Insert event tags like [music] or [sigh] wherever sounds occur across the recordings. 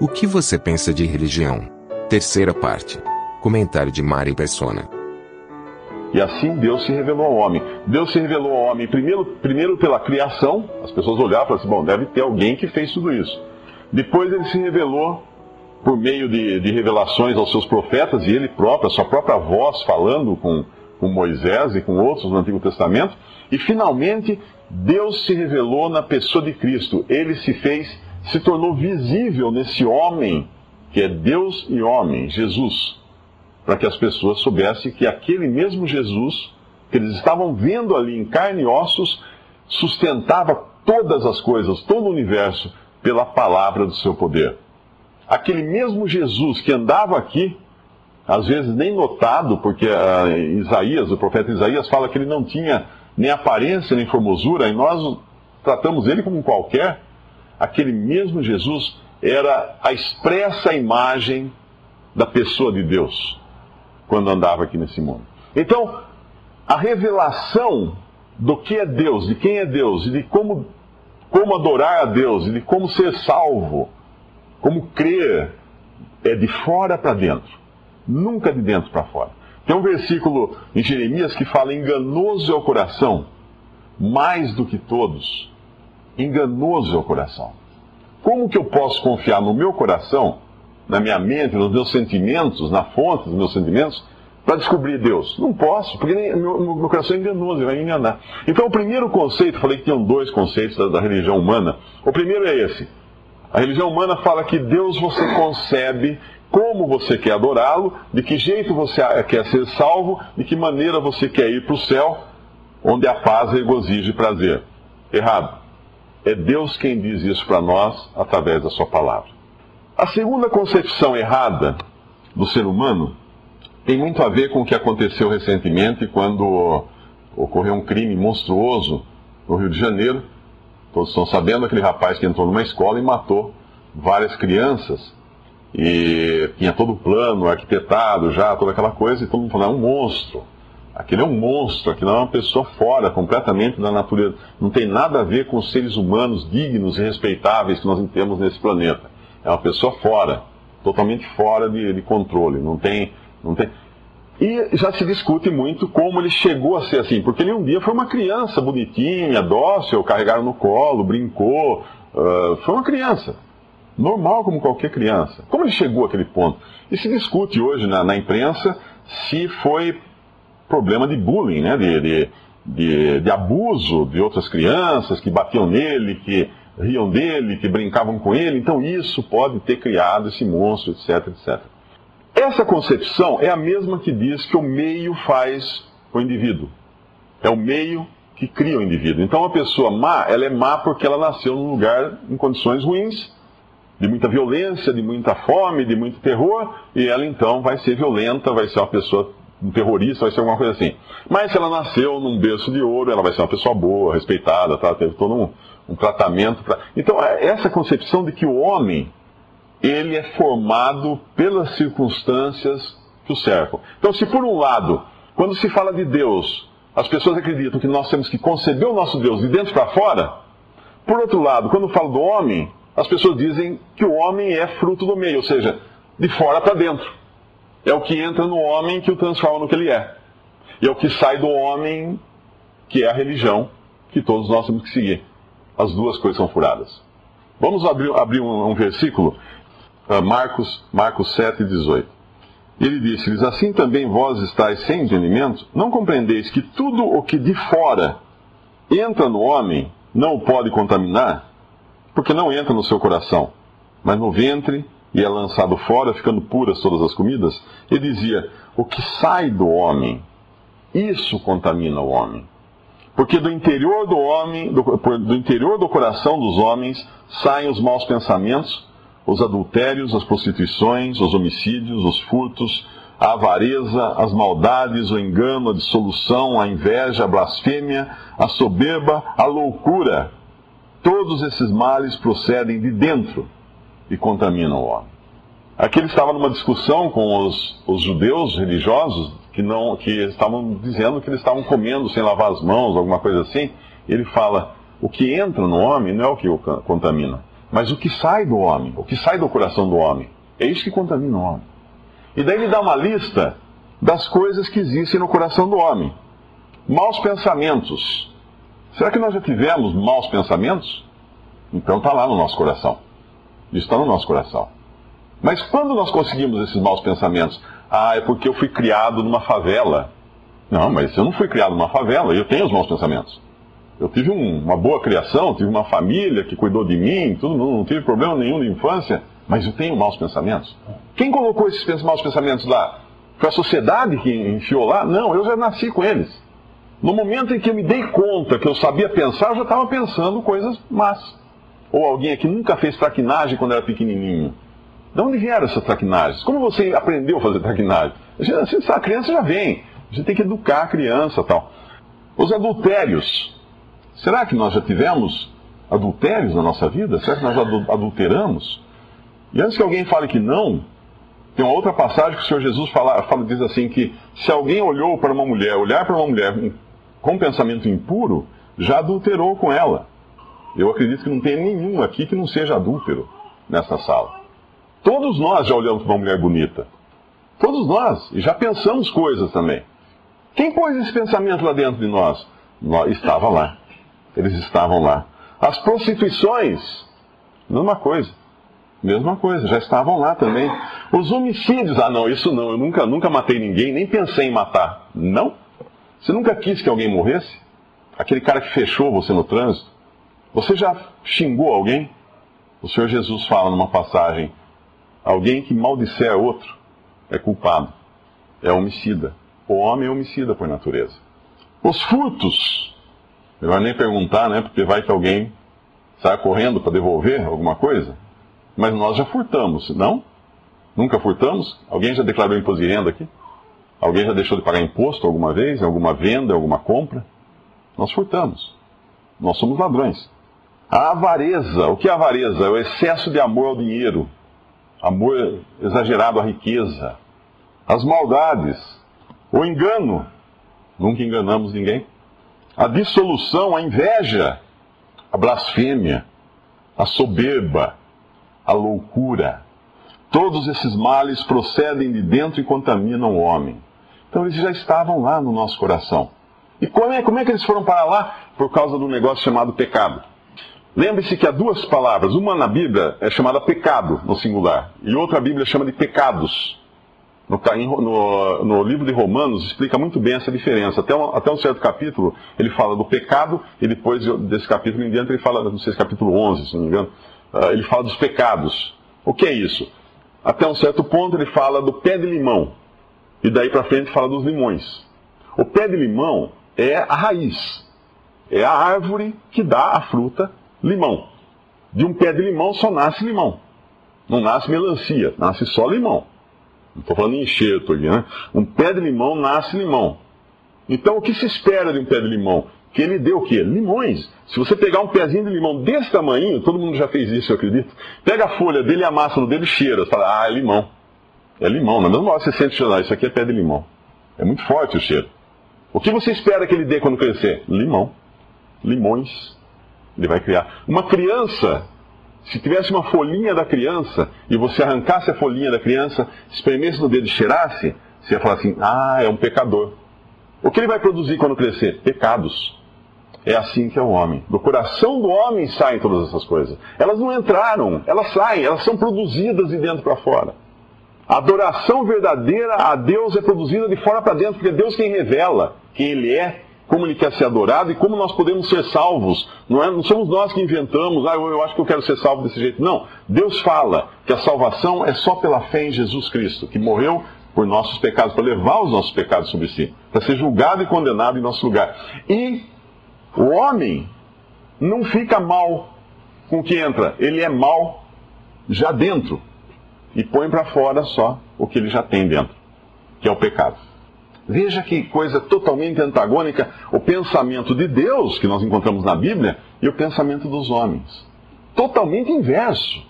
O que você pensa de religião? Terceira parte. Comentário de Mari Persona. E assim Deus se revelou ao homem. Deus se revelou ao homem primeiro, primeiro pela criação, as pessoas olhavam e falavam assim, bom, deve ter alguém que fez tudo isso. Depois ele se revelou por meio de, de revelações aos seus profetas e ele próprio, a sua própria voz falando com, com Moisés e com outros no Antigo Testamento. E finalmente Deus se revelou na pessoa de Cristo. Ele se fez, se tornou visível nesse homem que é Deus e homem, Jesus, para que as pessoas soubessem que aquele mesmo Jesus que eles estavam vendo ali em carne e ossos sustentava todas as coisas, todo o universo pela palavra do seu poder. Aquele mesmo Jesus que andava aqui, às vezes nem notado, porque uh, Isaías, o profeta Isaías, fala que ele não tinha nem aparência nem formosura, e nós tratamos ele como qualquer. Aquele mesmo Jesus era a expressa imagem da pessoa de Deus quando andava aqui nesse mundo. Então, a revelação do que é Deus, de quem é Deus e de como, como adorar a Deus e de como ser salvo, como crer, é de fora para dentro, nunca de dentro para fora. Tem um versículo em Jeremias que fala: enganoso é o coração, mais do que todos. Enganoso é o coração. Como que eu posso confiar no meu coração, na minha mente, nos meus sentimentos, na fonte dos meus sentimentos, para descobrir Deus? Não posso, porque meu, meu, coração é enganoso, ele vai me enganar. Então, o primeiro conceito, falei que tinham dois conceitos da, da religião humana. O primeiro é esse: a religião humana fala que Deus você concebe como você quer adorá-lo, de que jeito você quer ser salvo, de que maneira você quer ir para o céu, onde a paz regozijo e prazer. Errado. É Deus quem diz isso para nós através da sua palavra. A segunda concepção errada do ser humano tem muito a ver com o que aconteceu recentemente quando ocorreu um crime monstruoso no Rio de Janeiro Todos estão sabendo aquele rapaz que entrou numa escola e matou várias crianças. E tinha todo o plano arquitetado já, toda aquela coisa, e todo mundo falando, é um monstro. Aquele é um monstro, aquilo é uma pessoa fora completamente da natureza. Não tem nada a ver com os seres humanos dignos e respeitáveis que nós temos nesse planeta. É uma pessoa fora, totalmente fora de, de controle. Não tem, não tem. E já se discute muito como ele chegou a ser assim, porque ele um dia foi uma criança bonitinha, dócil, carregaram no colo, brincou, uh, foi uma criança. Normal como qualquer criança. Como ele chegou àquele ponto? E se discute hoje na, na imprensa se foi problema de bullying, né? de, de, de, de abuso de outras crianças que batiam nele, que riam dele, que brincavam com ele. Então isso pode ter criado esse monstro, etc, etc. Essa concepção é a mesma que diz que o meio faz o indivíduo. É o meio que cria o indivíduo. Então, a pessoa má, ela é má porque ela nasceu num lugar em condições ruins, de muita violência, de muita fome, de muito terror, e ela então vai ser violenta, vai ser uma pessoa, um terrorista, vai ser alguma coisa assim. Mas se ela nasceu num berço de ouro, ela vai ser uma pessoa boa, respeitada, tá? teve todo um, um tratamento. Pra... Então, é essa concepção de que o homem ele é formado pelas circunstâncias que o cercam. Então, se por um lado, quando se fala de Deus, as pessoas acreditam que nós temos que conceber o nosso Deus de dentro para fora, por outro lado, quando falo do homem, as pessoas dizem que o homem é fruto do meio, ou seja, de fora para dentro. É o que entra no homem que o transforma no que ele é. E é o que sai do homem que é a religião que todos nós temos que seguir. As duas coisas são furadas. Vamos abrir, abrir um, um versículo ah, Marcos, Marcos 7, 18. Ele disse-lhes: Assim também vós estáis sem entendimento? Não compreendeis que tudo o que de fora entra no homem não o pode contaminar? Porque não entra no seu coração, mas no ventre e é lançado fora, ficando puras todas as comidas? Ele dizia: O que sai do homem, isso contamina o homem. Porque do interior do homem, do, do interior do coração dos homens, saem os maus pensamentos, os adultérios, as prostituições, os homicídios, os furtos, a avareza, as maldades, o engano, a dissolução, a inveja, a blasfêmia, a soberba, a loucura. Todos esses males procedem de dentro e contaminam o homem. Aqui ele estava numa discussão com os, os judeus religiosos que, não, que estavam dizendo que eles estavam comendo sem lavar as mãos, alguma coisa assim. Ele fala: o que entra no homem não é o que o contamina, mas o que sai do homem, o que sai do coração do homem. É isso que contamina o homem. E daí ele dá uma lista das coisas que existem no coração do homem. Maus pensamentos. Será que nós já tivemos maus pensamentos? Então está lá no nosso coração. Isso está no nosso coração. Mas quando nós conseguimos esses maus pensamentos? Ah, é porque eu fui criado numa favela. Não, mas eu não fui criado numa favela, eu tenho os maus pensamentos. Eu tive um, uma boa criação, tive uma família que cuidou de mim, tudo, não, não tive problema nenhum de infância, mas eu tenho maus pensamentos. Quem colocou esses maus pensamentos lá? Foi a sociedade que enfiou lá? Não, eu já nasci com eles. No momento em que eu me dei conta que eu sabia pensar, eu já estava pensando coisas más. Ou alguém aqui nunca fez traquinagem quando era pequenininho. De onde vieram essas traquinagens? Como você aprendeu a fazer traquinagem? A criança já vem. A gente tem que educar a criança tal. Os adultérios. Será que nós já tivemos adultérios na nossa vida? Será que nós adulteramos? E antes que alguém fale que não, tem uma outra passagem que o Senhor Jesus fala, fala, diz assim que se alguém olhou para uma mulher, olhar para uma mulher com pensamento impuro, já adulterou com ela. Eu acredito que não tem nenhum aqui que não seja adúltero nessa sala. Todos nós já olhamos para uma mulher bonita. Todos nós. E já pensamos coisas também. Quem pôs esse pensamento lá dentro de nós? nós estava lá. Eles estavam lá. As prostituições, mesma coisa. Mesma coisa, já estavam lá também. Os homicídios, ah não, isso não, eu nunca, nunca matei ninguém, nem pensei em matar. Não? Você nunca quis que alguém morresse? Aquele cara que fechou você no trânsito? Você já xingou alguém? O Senhor Jesus fala numa passagem: alguém que maldisser outro é culpado, é homicida. O homem é homicida por natureza. Os furtos, melhor nem perguntar, né? Porque vai que alguém sai correndo para devolver alguma coisa. Mas nós já furtamos, não? Nunca furtamos? Alguém já declarou imposto de renda aqui? Alguém já deixou de pagar imposto alguma vez, alguma venda, alguma compra? Nós furtamos. Nós somos ladrões. A avareza, o que é avareza? É o excesso de amor ao dinheiro, amor exagerado à riqueza, as maldades, o engano, nunca enganamos ninguém, a dissolução, a inveja, a blasfêmia, a soberba, a loucura. Todos esses males procedem de dentro e contaminam o homem. Então eles já estavam lá no nosso coração. E como é, como é que eles foram para lá? Por causa do negócio chamado pecado. Lembre-se que há duas palavras. Uma na Bíblia é chamada pecado, no singular, e outra a Bíblia chama de pecados. No, no, no, livro de Romanos explica muito bem essa diferença. Até um, até um certo capítulo ele fala do pecado, e depois desse capítulo em diante ele fala, não sei se capítulo 11, se não me engano, uh, ele fala dos pecados. O que é isso? Até um certo ponto ele fala do pé de limão, e daí para frente fala dos limões. O pé de limão é a raiz, é a árvore que dá a fruta limão. De um pé de limão só nasce limão. Não nasce melancia, nasce só limão. Não estou falando em enxerto aqui, né? Um pé de limão nasce limão. Então o que se espera de um pé de limão? Que ele dê o quê? Limões. Se você pegar um pezinho de limão desse tamanho, todo mundo já fez isso, eu acredito. Pega a folha dele e amassa no dedo e cheira. Você fala, ah, é limão. É limão. Na mesma hora você sente cheirar, isso aqui é pé de limão. É muito forte o cheiro. O que você espera que ele dê quando crescer? Limão. Limões. Ele vai criar. Uma criança, se tivesse uma folhinha da criança e você arrancasse a folhinha da criança, espremesse no dedo e cheirasse, você ia falar assim: ah, é um pecador. O que ele vai produzir quando crescer? Pecados. É assim que é o homem. Do coração do homem saem todas essas coisas. Elas não entraram, elas saem, elas são produzidas de dentro para fora. A adoração verdadeira a Deus é produzida de fora para dentro, porque é Deus quem revela quem Ele é como ele quer ser adorado e como nós podemos ser salvos. Não, é, não somos nós que inventamos, ah, eu, eu acho que eu quero ser salvo desse jeito. Não. Deus fala que a salvação é só pela fé em Jesus Cristo, que morreu por nossos pecados, para levar os nossos pecados sobre si, para ser julgado e condenado em nosso lugar. E O homem não fica mal com o que entra, ele é mal já dentro e põe para fora só o que ele já tem dentro, que é o pecado. Veja que coisa totalmente antagônica o pensamento de Deus que nós encontramos na Bíblia e o pensamento dos homens. Totalmente inverso.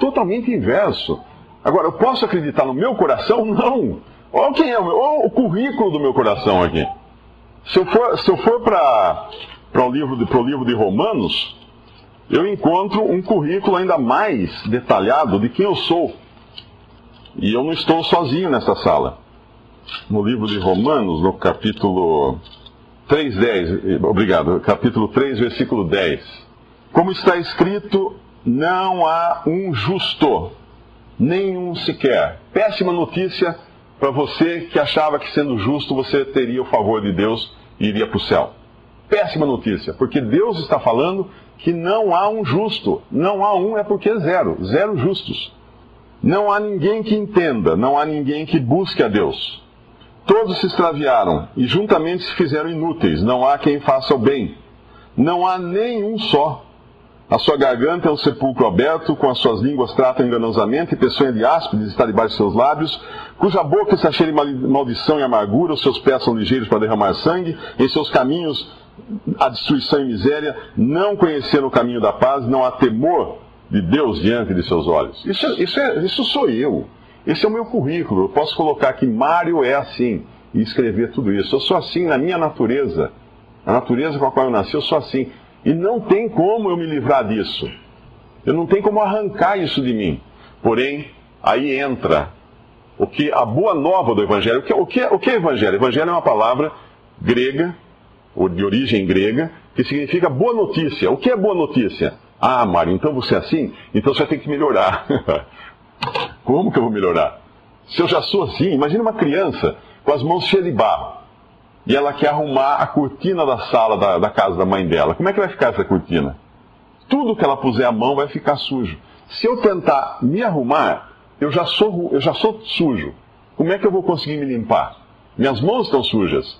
Totalmente inverso. Agora, eu posso acreditar no meu coração? Não. Olha quem é o, meu, olha o currículo do meu coração aqui. Se eu for, se eu for para o livro, de, livro de Romanos, eu encontro um currículo ainda mais detalhado de quem eu sou. E eu não estou sozinho nessa sala. No livro de Romanos, no capítulo 3, 10, obrigado, capítulo 3, versículo 10. Como está escrito, não há um justo, nenhum sequer. Péssima notícia para você que achava que sendo justo você teria o favor de Deus e iria para o céu. Péssima notícia, porque Deus está falando que não há um justo. Não há um é porque é zero, zero justos. Não há ninguém que entenda, não há ninguém que busque a Deus. Todos se extraviaram e juntamente se fizeram inúteis, não há quem faça o bem. Não há nenhum só. A sua garganta é um sepulcro aberto, com as suas línguas tratam enganosamente, e peçonha de áspides está debaixo de seus lábios, cuja boca se cheia de maldição e amargura, os seus pés são ligeiros para derramar sangue, em seus caminhos a destruição e miséria, não conheceram o caminho da paz, não há temor de Deus diante de seus olhos. Isso, isso, é, isso sou eu. Esse é o meu currículo. Eu posso colocar que Mário é assim e escrever tudo isso. Eu sou assim na minha natureza. A natureza com a qual eu nasci, eu sou assim. E não tem como eu me livrar disso. Eu não tenho como arrancar isso de mim. Porém, aí entra o que a boa nova do Evangelho. O que, o que, o que é Evangelho? Evangelho é uma palavra grega, ou de origem grega, que significa boa notícia. O que é boa notícia? Ah, Mário, então você é assim? Então você tem que melhorar. [laughs] Como que eu vou melhorar? Se eu já sou assim, imagine uma criança com as mãos cheias de barro e ela quer arrumar a cortina da sala da, da, casa da mãe dela. Como é que vai ficar essa cortina? Tudo que ela puser a mão vai ficar sujo. Se eu tentar me arrumar, eu já sou, eu já sou sujo. Como é que eu vou conseguir me limpar? Minhas mãos estão sujas.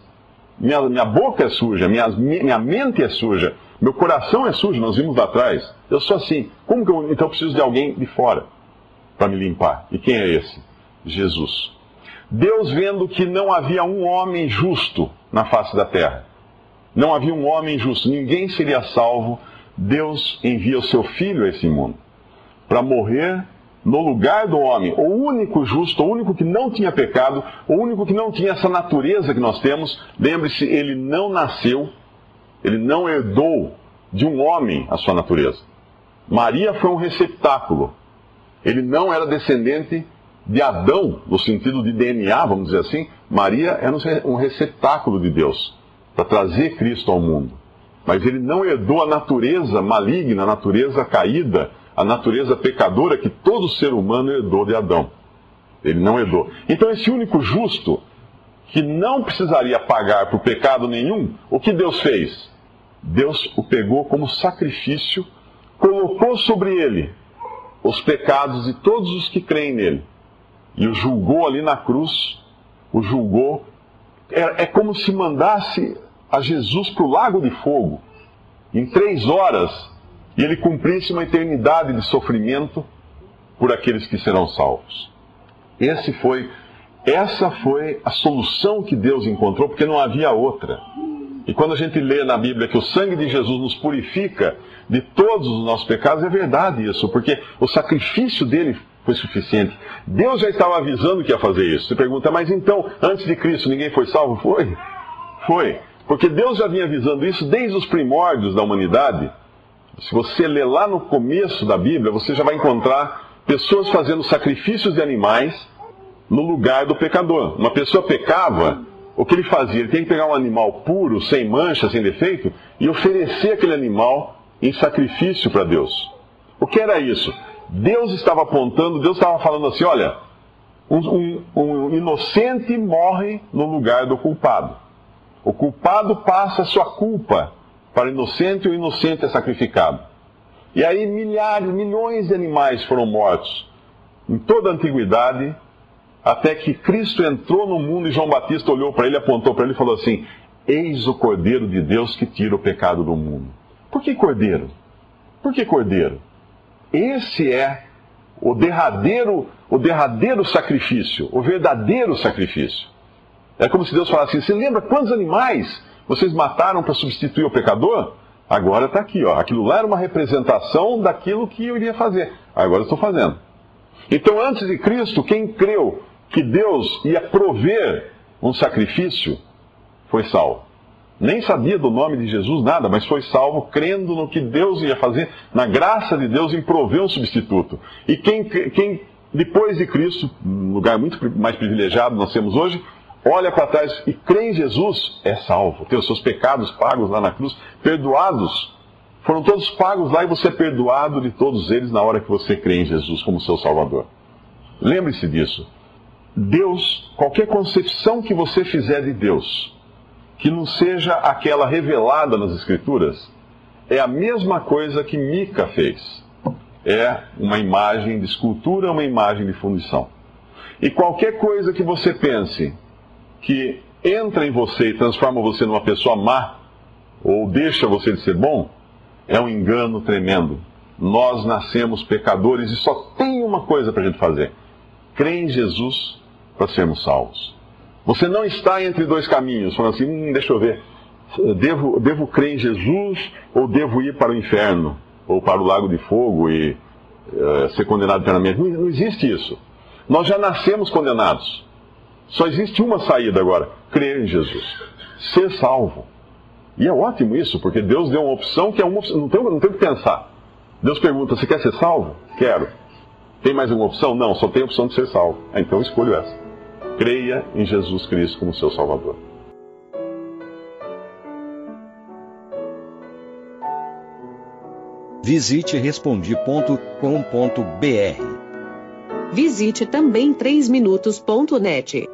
Minha, minha boca é suja. Minha, minha mente é suja. Meu coração é sujo. Nós vimos lá atrás. Eu sou assim. Como que eu, então eu preciso de alguém de fora? Para me limpar. E quem é esse? Jesus. Deus vendo que não havia um homem justo na face da terra. Não havia um homem justo, ninguém seria salvo. Deus envia o seu filho a esse mundo para morrer no lugar do homem, o único justo, o único que não tinha pecado, o único que não tinha essa natureza que nós temos. Lembre-se, ele não nasceu, ele não herdou de um homem a sua natureza. Maria foi um receptáculo ele não era descendente de Adão, no sentido de DNA, vamos dizer assim. Maria era um receptáculo de Deus para trazer Cristo ao mundo. Mas ele não herdou a natureza maligna, a natureza caída, a natureza pecadora que todo ser humano herdou de Adão. Ele não herdou. Então, esse único justo, que não precisaria pagar por pecado nenhum, o que Deus fez? Deus o pegou como sacrifício, colocou sobre ele os pecados de todos os que creem nele. E o julgou ali na cruz, o julgou. É, é como se mandasse a Jesus para o lago de fogo, em três horas, e ele cumprisse uma eternidade de sofrimento por aqueles que serão salvos. Esse foi, essa foi a solução que Deus encontrou, porque não havia outra. E quando a gente lê na Bíblia que o sangue de Jesus nos purifica de todos os nossos pecados, é verdade isso, porque o sacrifício dele foi suficiente. Deus já estava avisando que ia fazer isso. Você pergunta, mas então, antes de Cristo, ninguém foi salvo? Foi. Foi. Porque Deus já vinha avisando isso desde os primórdios da humanidade. Se você ler lá no começo da Bíblia, você já vai encontrar pessoas fazendo sacrifícios de animais no lugar do pecador. Uma pessoa pecava, o que ele fazia? Ele tem que pegar um animal puro, sem mancha, sem defeito, e oferecer aquele animal em sacrifício para Deus. O que era isso? Deus estava apontando, Deus estava falando assim: olha, um, um, um inocente morre no lugar do culpado. O culpado passa a sua culpa para o inocente e o inocente é sacrificado. E aí milhares, milhões de animais foram mortos em toda a antiguidade até que Cristo entrou no mundo e João Batista olhou para ele, apontou para ele e falou assim: Eis o Cordeiro de Deus que tira o pecado do mundo. Por que Cordeiro? Por que Cordeiro? Esse é o derradeiro, o derradeiro sacrifício, o verdadeiro sacrifício. É como se Deus falasse assim: você lembra quantos animais vocês mataram para substituir o pecador? Agora está aqui, ó. Aquilo lá era uma representação daquilo que eu iria fazer. Agora estou fazendo. Então, antes de Cristo, quem creu que Deus ia prover um sacrifício foi salvo. Nem sabia do nome de Jesus nada, mas foi salvo crendo no que Deus ia fazer, na graça de Deus em prover um substituto. E quem, quem depois de Cristo, um lugar muito mais privilegiado nós temos hoje, olha para trás e crê em Jesus, é salvo. Tem os seus pecados pagos lá na cruz, perdoados. Foram todos pagos lá e você é perdoado de todos eles na hora que você crê em Jesus como seu Salvador. Lembre-se disso. Deus, qualquer concepção que você fizer de Deus, que não seja aquela revelada nas Escrituras, é a mesma coisa que Mica fez. É uma imagem de escultura, uma imagem de fundição. E qualquer coisa que você pense que entra em você e transforma você numa pessoa má, ou deixa você de ser bom, é um engano tremendo. Nós nascemos pecadores e só tem uma coisa para a gente fazer: crer em Jesus para sermos salvos. Você não está entre dois caminhos, falando assim: hum, deixa eu ver, devo, devo crer em Jesus ou devo ir para o inferno, ou para o lago de fogo e uh, ser condenado eternamente. Não, não existe isso. Nós já nascemos condenados. Só existe uma saída agora: crer em Jesus, ser salvo. E é ótimo isso, porque Deus deu uma opção que é uma opção, não tem, não tem o que pensar. Deus pergunta: você quer ser salvo? Quero. Tem mais uma opção? Não, só tem a opção de ser salvo. Ah, então escolho essa. Creia em Jesus Cristo como seu Salvador. Visite respondi.com.br. Visite também 3minutos.net.